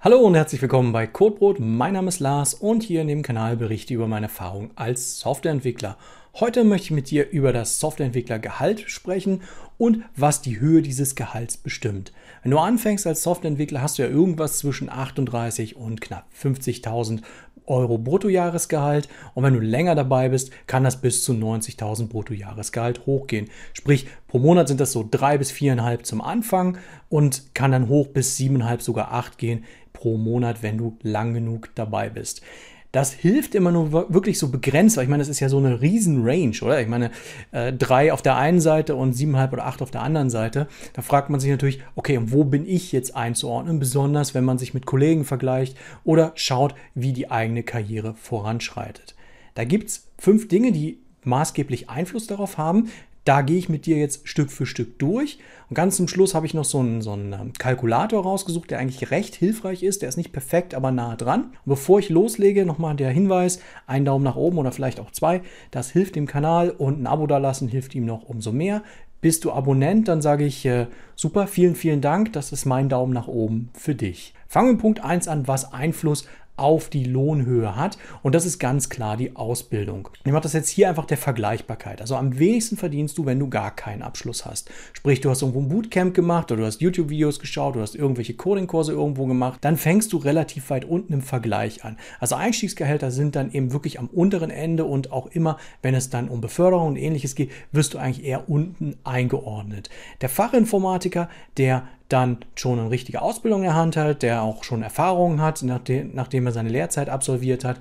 Hallo und herzlich willkommen bei Codebrot. Mein Name ist Lars und hier in dem Kanal berichte ich über meine Erfahrung als Softwareentwickler. Heute möchte ich mit dir über das Softwareentwicklergehalt sprechen und was die Höhe dieses Gehalts bestimmt. Wenn du anfängst als Softwareentwickler, hast du ja irgendwas zwischen 38 und knapp 50.000 Euro Bruttojahresgehalt und wenn du länger dabei bist, kann das bis zu 90.000 Bruttojahresgehalt hochgehen. Sprich, pro Monat sind das so drei bis viereinhalb zum Anfang und kann dann hoch bis siebeneinhalb, sogar acht gehen pro Monat, wenn du lang genug dabei bist. Das hilft immer nur wirklich so begrenzt, weil ich meine, das ist ja so eine riesen Range, oder? Ich meine, äh, drei auf der einen Seite und siebeneinhalb oder acht auf der anderen Seite. Da fragt man sich natürlich, okay, wo bin ich jetzt einzuordnen? Besonders, wenn man sich mit Kollegen vergleicht oder schaut, wie die eigene Karriere voranschreitet. Da gibt es fünf Dinge, die maßgeblich Einfluss darauf haben. Da gehe ich mit dir jetzt Stück für Stück durch. Und ganz zum Schluss habe ich noch so einen, so einen ähm, Kalkulator rausgesucht, der eigentlich recht hilfreich ist. Der ist nicht perfekt, aber nah dran. Und bevor ich loslege, nochmal der Hinweis: einen Daumen nach oben oder vielleicht auch zwei. Das hilft dem Kanal und ein Abo da lassen hilft ihm noch umso mehr. Bist du Abonnent, dann sage ich äh, super, vielen, vielen Dank. Das ist mein Daumen nach oben für dich. Fangen wir mit Punkt 1 an, was Einfluss auf die Lohnhöhe hat. Und das ist ganz klar die Ausbildung. Ich mache das jetzt hier einfach der Vergleichbarkeit. Also am wenigsten verdienst du, wenn du gar keinen Abschluss hast. Sprich, du hast irgendwo ein Bootcamp gemacht oder du hast YouTube-Videos geschaut, du hast irgendwelche Coding-Kurse irgendwo gemacht. Dann fängst du relativ weit unten im Vergleich an. Also Einstiegsgehälter sind dann eben wirklich am unteren Ende und auch immer, wenn es dann um Beförderung und ähnliches geht, wirst du eigentlich eher unten eingeordnet. Der Fachinformatiker, der dann schon eine richtige Ausbildung in der Hand hat, der auch schon Erfahrungen hat, nachdem, nachdem er seine Lehrzeit absolviert hat,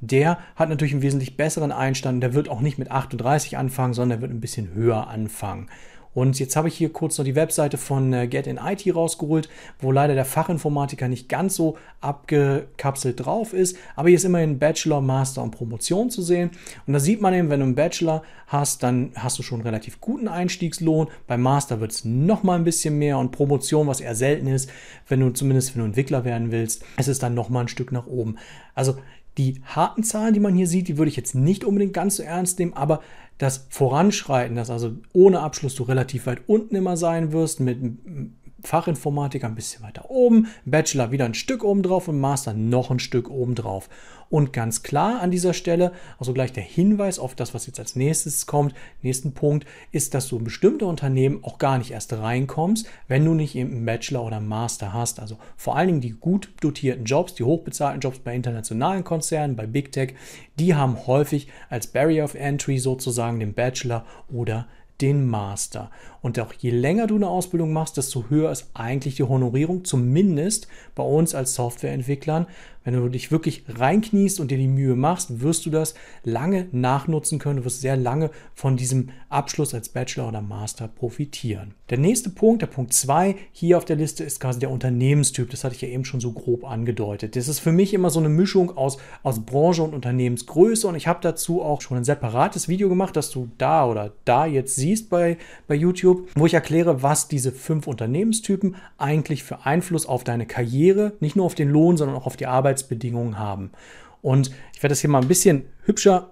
der hat natürlich einen wesentlich besseren Einstand. Der wird auch nicht mit 38 anfangen, sondern der wird ein bisschen höher anfangen. Und jetzt habe ich hier kurz noch die Webseite von äh, Get in IT rausgeholt, wo leider der Fachinformatiker nicht ganz so abgekapselt drauf ist. Aber hier ist immerhin Bachelor, Master und Promotion zu sehen. Und da sieht man eben, wenn du einen Bachelor hast, dann hast du schon einen relativ guten Einstiegslohn. Beim Master wird es nochmal ein bisschen mehr und Promotion, was eher selten ist, wenn du zumindest wenn du Entwickler werden willst, ist es dann nochmal ein Stück nach oben. Also die harten Zahlen, die man hier sieht, die würde ich jetzt nicht unbedingt ganz so ernst nehmen, aber das Voranschreiten, dass also ohne Abschluss du relativ weit unten immer sein wirst, mit Fachinformatiker ein bisschen weiter oben, Bachelor wieder ein Stück oben drauf und Master noch ein Stück oben drauf. Und ganz klar an dieser Stelle, also gleich der Hinweis auf das, was jetzt als nächstes kommt, nächsten Punkt, ist, dass du in bestimmte Unternehmen auch gar nicht erst reinkommst, wenn du nicht eben einen Bachelor oder einen Master hast. Also vor allen Dingen die gut dotierten Jobs, die hochbezahlten Jobs bei internationalen Konzernen, bei Big Tech, die haben häufig als Barrier of Entry sozusagen den Bachelor oder den Master. Und auch je länger du eine Ausbildung machst, desto höher ist eigentlich die Honorierung, zumindest bei uns als Softwareentwicklern. Wenn du dich wirklich reinkniest und dir die Mühe machst, wirst du das lange nachnutzen können. Du wirst sehr lange von diesem Abschluss als Bachelor oder Master profitieren. Der nächste Punkt, der Punkt 2 hier auf der Liste, ist quasi der Unternehmenstyp. Das hatte ich ja eben schon so grob angedeutet. Das ist für mich immer so eine Mischung aus, aus Branche und Unternehmensgröße. Und ich habe dazu auch schon ein separates Video gemacht, das du da oder da jetzt siehst bei, bei YouTube wo ich erkläre, was diese fünf Unternehmenstypen eigentlich für Einfluss auf deine Karriere, nicht nur auf den Lohn, sondern auch auf die Arbeitsbedingungen haben. Und ich werde das hier mal ein bisschen hübscher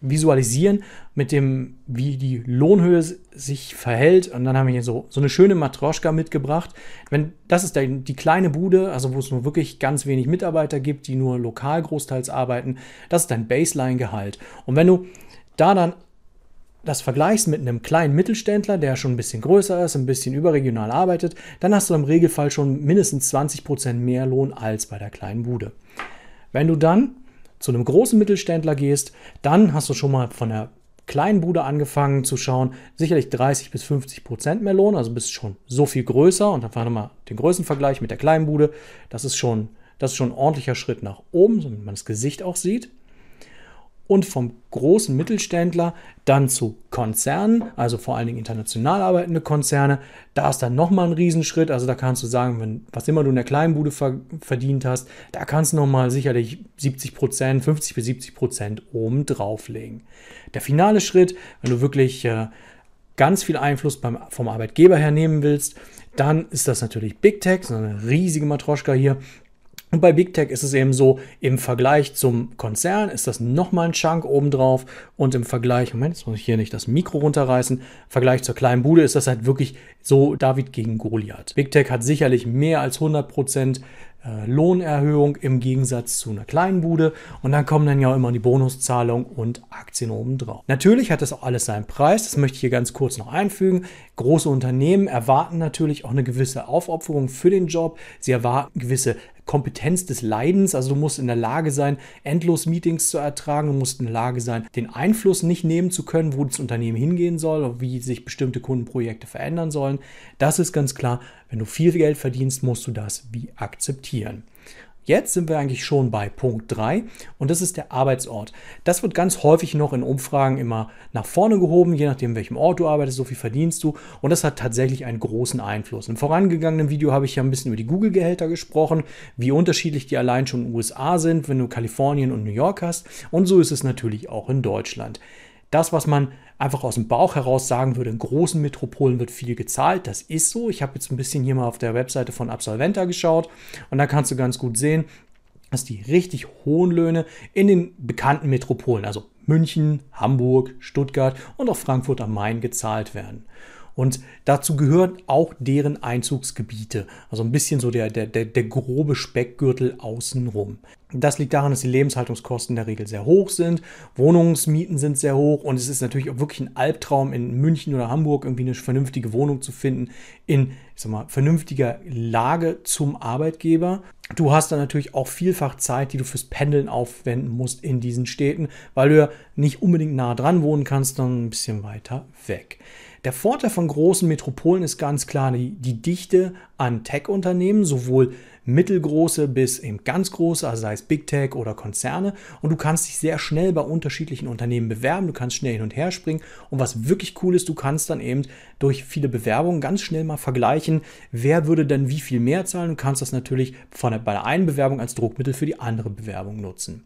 visualisieren mit dem, wie die Lohnhöhe sich verhält. Und dann haben wir hier so, so eine schöne Matroschka mitgebracht. Wenn, das ist die, die kleine Bude, also wo es nur wirklich ganz wenig Mitarbeiter gibt, die nur lokal großteils arbeiten. Das ist dein Baseline-Gehalt. Und wenn du da dann das vergleichst mit einem kleinen Mittelständler, der schon ein bisschen größer ist, ein bisschen überregional arbeitet, dann hast du im Regelfall schon mindestens 20% mehr Lohn als bei der kleinen Bude. Wenn du dann zu einem großen Mittelständler gehst, dann hast du schon mal von der kleinen Bude angefangen zu schauen, sicherlich 30 bis 50 Prozent mehr Lohn, also bist schon so viel größer und dann fahren wir mal den Größenvergleich mit der kleinen Bude. Das ist schon, das ist schon ein ordentlicher Schritt nach oben, damit man das Gesicht auch sieht und vom großen Mittelständler dann zu Konzernen, also vor allen Dingen international arbeitende Konzerne. Da ist dann nochmal ein Riesenschritt. Also da kannst du sagen, wenn, was immer du in der Kleinbude ver verdient hast, da kannst du nochmal sicherlich 70 Prozent, 50 bis 70 Prozent oben drauflegen. Der finale Schritt, wenn du wirklich äh, ganz viel Einfluss beim, vom Arbeitgeber her nehmen willst, dann ist das natürlich Big Tech, so eine riesige Matroschka hier. Und bei Big Tech ist es eben so, im Vergleich zum Konzern ist das nochmal ein Chunk obendrauf und im Vergleich, Moment, jetzt muss ich hier nicht das Mikro runterreißen, im Vergleich zur kleinen Bude ist das halt wirklich so David gegen Goliath. Big Tech hat sicherlich mehr als 100 Prozent äh, Lohnerhöhung im Gegensatz zu einer kleinen Bude. Und dann kommen dann ja immer die Bonuszahlung und Aktien obendrauf. Natürlich hat das auch alles seinen Preis. Das möchte ich hier ganz kurz noch einfügen. Große Unternehmen erwarten natürlich auch eine gewisse Aufopferung für den Job. Sie erwarten gewisse Kompetenz des Leidens. Also du musst in der Lage sein, endlos Meetings zu ertragen. Du musst in der Lage sein, den Einfluss nicht nehmen zu können, wo das Unternehmen hingehen soll oder wie sich bestimmte Kundenprojekte verändern sollen. Das ist ganz klar. Wenn du viel Geld verdienst, musst du das wie akzeptieren. Jetzt sind wir eigentlich schon bei Punkt 3 und das ist der Arbeitsort. Das wird ganz häufig noch in Umfragen immer nach vorne gehoben, je nachdem, welchem Ort du arbeitest, so viel verdienst du und das hat tatsächlich einen großen Einfluss. Im vorangegangenen Video habe ich ja ein bisschen über die Google-Gehälter gesprochen, wie unterschiedlich die allein schon in den USA sind, wenn du Kalifornien und New York hast und so ist es natürlich auch in Deutschland. Das, was man einfach aus dem Bauch heraus sagen würde, in großen Metropolen wird viel gezahlt. Das ist so. Ich habe jetzt ein bisschen hier mal auf der Webseite von Absolventa geschaut und da kannst du ganz gut sehen, dass die richtig hohen Löhne in den bekannten Metropolen, also München, Hamburg, Stuttgart und auch Frankfurt am Main gezahlt werden. Und dazu gehören auch deren Einzugsgebiete. Also ein bisschen so der, der, der, der grobe Speckgürtel außenrum. Das liegt daran, dass die Lebenshaltungskosten in der Regel sehr hoch sind. Wohnungsmieten sind sehr hoch und es ist natürlich auch wirklich ein Albtraum, in München oder Hamburg irgendwie eine vernünftige Wohnung zu finden, in ich sag mal, vernünftiger Lage zum Arbeitgeber. Du hast dann natürlich auch vielfach Zeit, die du fürs Pendeln aufwenden musst in diesen Städten, weil du ja nicht unbedingt nah dran wohnen kannst, sondern ein bisschen weiter weg. Der Vorteil von großen Metropolen ist ganz klar die, die Dichte an Tech-Unternehmen, sowohl mittelgroße bis eben ganz große, also sei es Big Tech oder Konzerne. Und du kannst dich sehr schnell bei unterschiedlichen Unternehmen bewerben, du kannst schnell hin und her springen. Und was wirklich cool ist, du kannst dann eben durch viele Bewerbungen ganz schnell mal vergleichen, wer würde denn wie viel mehr zahlen. Du kannst das natürlich von bei der einen Bewerbung als Druckmittel für die andere Bewerbung nutzen.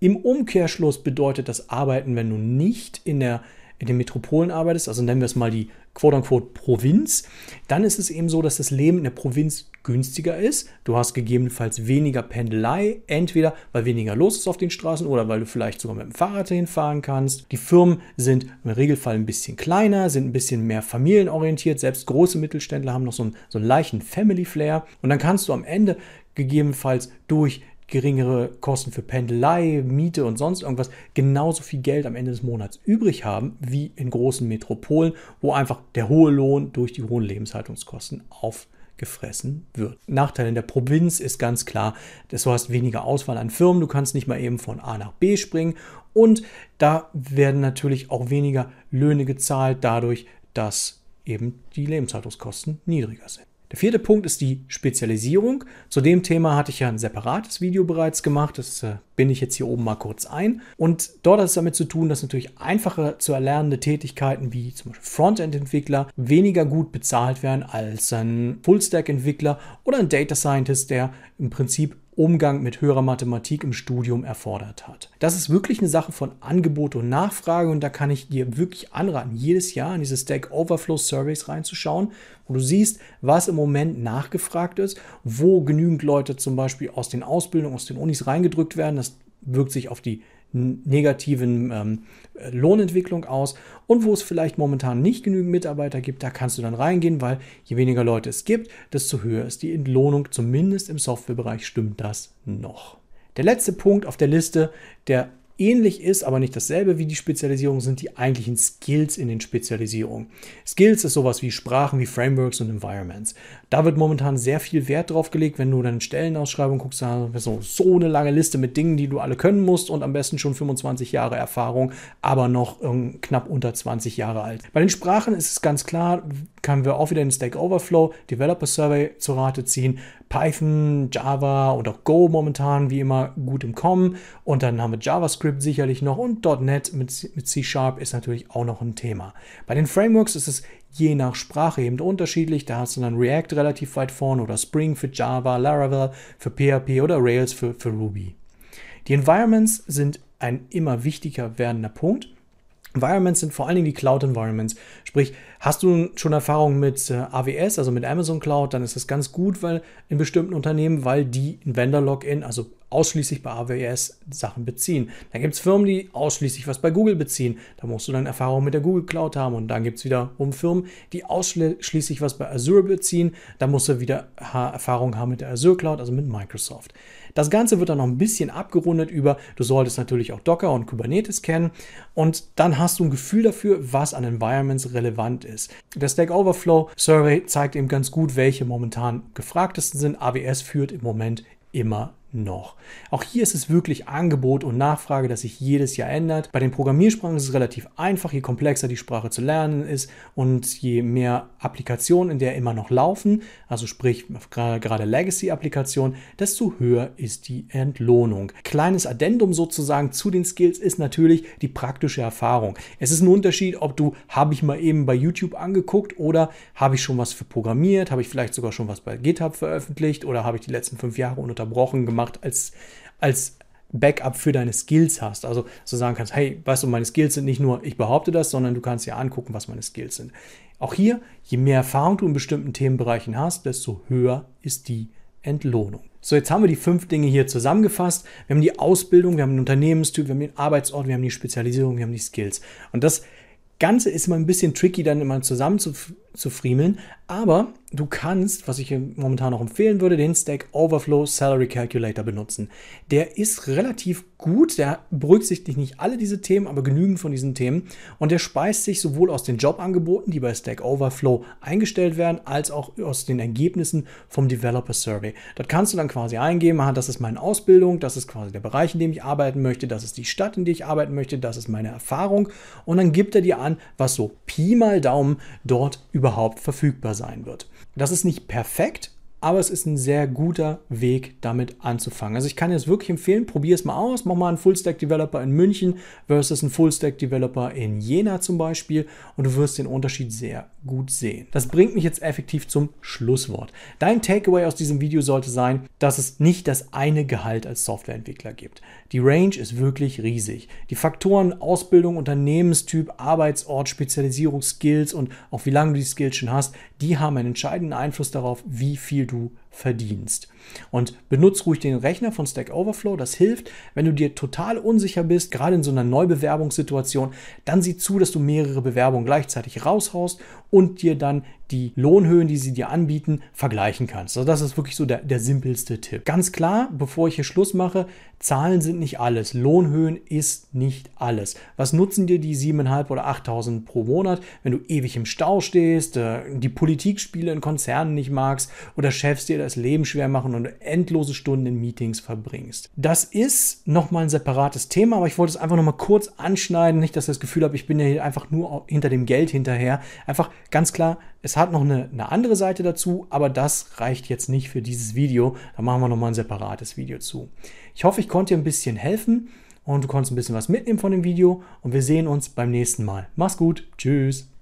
Im Umkehrschluss bedeutet das Arbeiten, wenn du nicht in der in den Metropolen arbeitest, also nennen wir es mal die quote-unquote Provinz, dann ist es eben so, dass das Leben in der Provinz günstiger ist. Du hast gegebenenfalls weniger Pendelei, entweder weil weniger los ist auf den Straßen oder weil du vielleicht sogar mit dem Fahrrad hinfahren kannst. Die Firmen sind im Regelfall ein bisschen kleiner, sind ein bisschen mehr familienorientiert. Selbst große Mittelständler haben noch so einen, so einen leichten Family Flair. Und dann kannst du am Ende gegebenenfalls durch geringere Kosten für Pendelei, Miete und sonst irgendwas genauso viel Geld am Ende des Monats übrig haben wie in großen Metropolen, wo einfach der hohe Lohn durch die hohen Lebenshaltungskosten aufgefressen wird. Nachteil in der Provinz ist ganz klar, dass du hast weniger Auswahl an Firmen, du kannst nicht mal eben von A nach B springen und da werden natürlich auch weniger Löhne gezahlt dadurch, dass eben die Lebenshaltungskosten niedriger sind. Der vierte Punkt ist die Spezialisierung. Zu dem Thema hatte ich ja ein separates Video bereits gemacht. Das äh, binde ich jetzt hier oben mal kurz ein. Und dort hat es damit zu tun, dass natürlich einfacher zu erlernende Tätigkeiten wie zum Beispiel Frontend-Entwickler weniger gut bezahlt werden als ein Full-Stack-Entwickler oder ein Data Scientist, der im Prinzip Umgang mit höherer Mathematik im Studium erfordert hat. Das ist wirklich eine Sache von Angebot und Nachfrage und da kann ich dir wirklich anraten, jedes Jahr in diese Stack Overflow Surveys reinzuschauen, wo du siehst, was im Moment nachgefragt ist, wo genügend Leute zum Beispiel aus den Ausbildungen, aus den Unis reingedrückt werden. Das wirkt sich auf die negativen ähm, Lohnentwicklung aus und wo es vielleicht momentan nicht genügend Mitarbeiter gibt, da kannst du dann reingehen, weil je weniger Leute es gibt, desto höher ist die Entlohnung. Zumindest im Softwarebereich stimmt das noch. Der letzte Punkt auf der Liste, der ähnlich ist, aber nicht dasselbe wie die Spezialisierung, sind die eigentlichen Skills in den Spezialisierungen. Skills ist sowas wie Sprachen, wie Frameworks und Environments. Da wird momentan sehr viel Wert drauf gelegt, wenn du dann Stellenausschreibung guckst, da so, so eine lange Liste mit Dingen, die du alle können musst und am besten schon 25 Jahre Erfahrung, aber noch ähm, knapp unter 20 Jahre alt. Bei den Sprachen ist es ganz klar, können wir auch wieder den Stack Overflow Developer Survey zur Rate ziehen. Python, Java und auch Go momentan wie immer gut im Kommen. Und dann haben wir JavaScript sicherlich noch und .NET mit, mit C Sharp ist natürlich auch noch ein Thema. Bei den Frameworks ist es je nach Sprache eben unterschiedlich. Da hast du dann React relativ weit vorne oder Spring für Java, Laravel für PHP oder Rails für, für Ruby. Die Environments sind ein immer wichtiger werdender Punkt. Environments sind vor allen Dingen die Cloud-Environments. Sprich, hast du schon Erfahrung mit äh, AWS, also mit Amazon Cloud, dann ist das ganz gut, weil in bestimmten Unternehmen, weil die ein Vendor-Login, also ausschließlich bei AWS Sachen beziehen. Dann gibt es Firmen, die ausschließlich was bei Google beziehen. Da musst du dann Erfahrung mit der Google Cloud haben. Und dann gibt es wiederum Firmen, die ausschließlich was bei Azure beziehen. Da musst du wieder Erfahrung haben mit der Azure Cloud, also mit Microsoft. Das Ganze wird dann noch ein bisschen abgerundet über, du solltest natürlich auch Docker und Kubernetes kennen und dann hast du ein Gefühl dafür, was an Environments relevant ist. Der Stack Overflow Survey zeigt eben ganz gut, welche momentan gefragtesten sind. AWS führt im Moment immer noch. Auch hier ist es wirklich Angebot und Nachfrage, das sich jedes Jahr ändert. Bei den Programmiersprachen ist es relativ einfach, je komplexer die Sprache zu lernen ist und je mehr Applikationen in der immer noch laufen, also sprich gerade Legacy-Applikationen, desto höher ist die Entlohnung. Kleines Addendum sozusagen zu den Skills ist natürlich die praktische Erfahrung. Es ist ein Unterschied, ob du habe ich mal eben bei YouTube angeguckt oder habe ich schon was für programmiert, habe ich vielleicht sogar schon was bei GitHub veröffentlicht oder habe ich die letzten fünf Jahre ununterbrochen gemacht gemacht als, als Backup für deine Skills hast. Also so sagen kannst, hey, weißt du, meine Skills sind nicht nur, ich behaupte das, sondern du kannst ja angucken, was meine Skills sind. Auch hier, je mehr Erfahrung du in bestimmten Themenbereichen hast, desto höher ist die Entlohnung. So, jetzt haben wir die fünf Dinge hier zusammengefasst. Wir haben die Ausbildung, wir haben den Unternehmenstyp, wir haben den Arbeitsort, wir haben die Spezialisierung, wir haben die Skills. Und das Ganze ist immer ein bisschen tricky, dann immer zusammen zu, zu friemeln, aber du kannst, was ich momentan noch empfehlen würde, den Stack Overflow Salary Calculator benutzen. Der ist relativ gut, der berücksichtigt nicht alle diese Themen, aber genügend von diesen Themen und der speist sich sowohl aus den Jobangeboten, die bei Stack Overflow eingestellt werden, als auch aus den Ergebnissen vom Developer Survey. Dort kannst du dann quasi eingeben, das ist meine Ausbildung, das ist quasi der Bereich, in dem ich arbeiten möchte, das ist die Stadt, in der ich arbeiten möchte, das ist meine Erfahrung und dann gibt er dir an, was so Pi mal Daumen dort überhaupt verfügbar sein wird. Das ist nicht perfekt, aber es ist ein sehr guter Weg, damit anzufangen. Also ich kann es wirklich empfehlen, probier es mal aus, mach mal einen Full-Stack-Developer in München versus einen Full-Stack-Developer in Jena zum Beispiel und du wirst den Unterschied sehr gut sehen. Das bringt mich jetzt effektiv zum Schlusswort. Dein Takeaway aus diesem Video sollte sein, dass es nicht das eine Gehalt als Softwareentwickler gibt. Die Range ist wirklich riesig. Die Faktoren Ausbildung, Unternehmenstyp, Arbeitsort, Spezialisierung, Skills und auch wie lange du die Skills schon hast, die haben einen entscheidenden Einfluss darauf, wie viel du verdienst. Und benutzt ruhig den Rechner von Stack Overflow. Das hilft, wenn du dir total unsicher bist, gerade in so einer Neubewerbungssituation, dann sieh zu, dass du mehrere Bewerbungen gleichzeitig raushaust und dir dann die Lohnhöhen, die sie dir anbieten, vergleichen kannst. Also das ist wirklich so der, der simpelste Tipp. Ganz klar, bevor ich hier Schluss mache, Zahlen sind nicht alles. Lohnhöhen ist nicht alles. Was nutzen dir die 7.500 oder 8.000 pro Monat, wenn du ewig im Stau stehst, äh, die Politikspiele in Konzernen nicht magst oder Chefs dir das Leben schwer machen und endlose Stunden in Meetings verbringst? Das ist nochmal ein separates Thema, aber ich wollte es einfach nochmal kurz anschneiden. Nicht, dass ihr das Gefühl habt, ich bin ja hier einfach nur hinter dem Geld hinterher. Einfach ganz klar, es hat noch eine, eine andere Seite dazu, aber das reicht jetzt nicht für dieses Video. Da machen wir nochmal ein separates Video zu. Ich hoffe, ich konnte dir ein bisschen helfen und du konntest ein bisschen was mitnehmen von dem Video und wir sehen uns beim nächsten Mal. Mach's gut. Tschüss.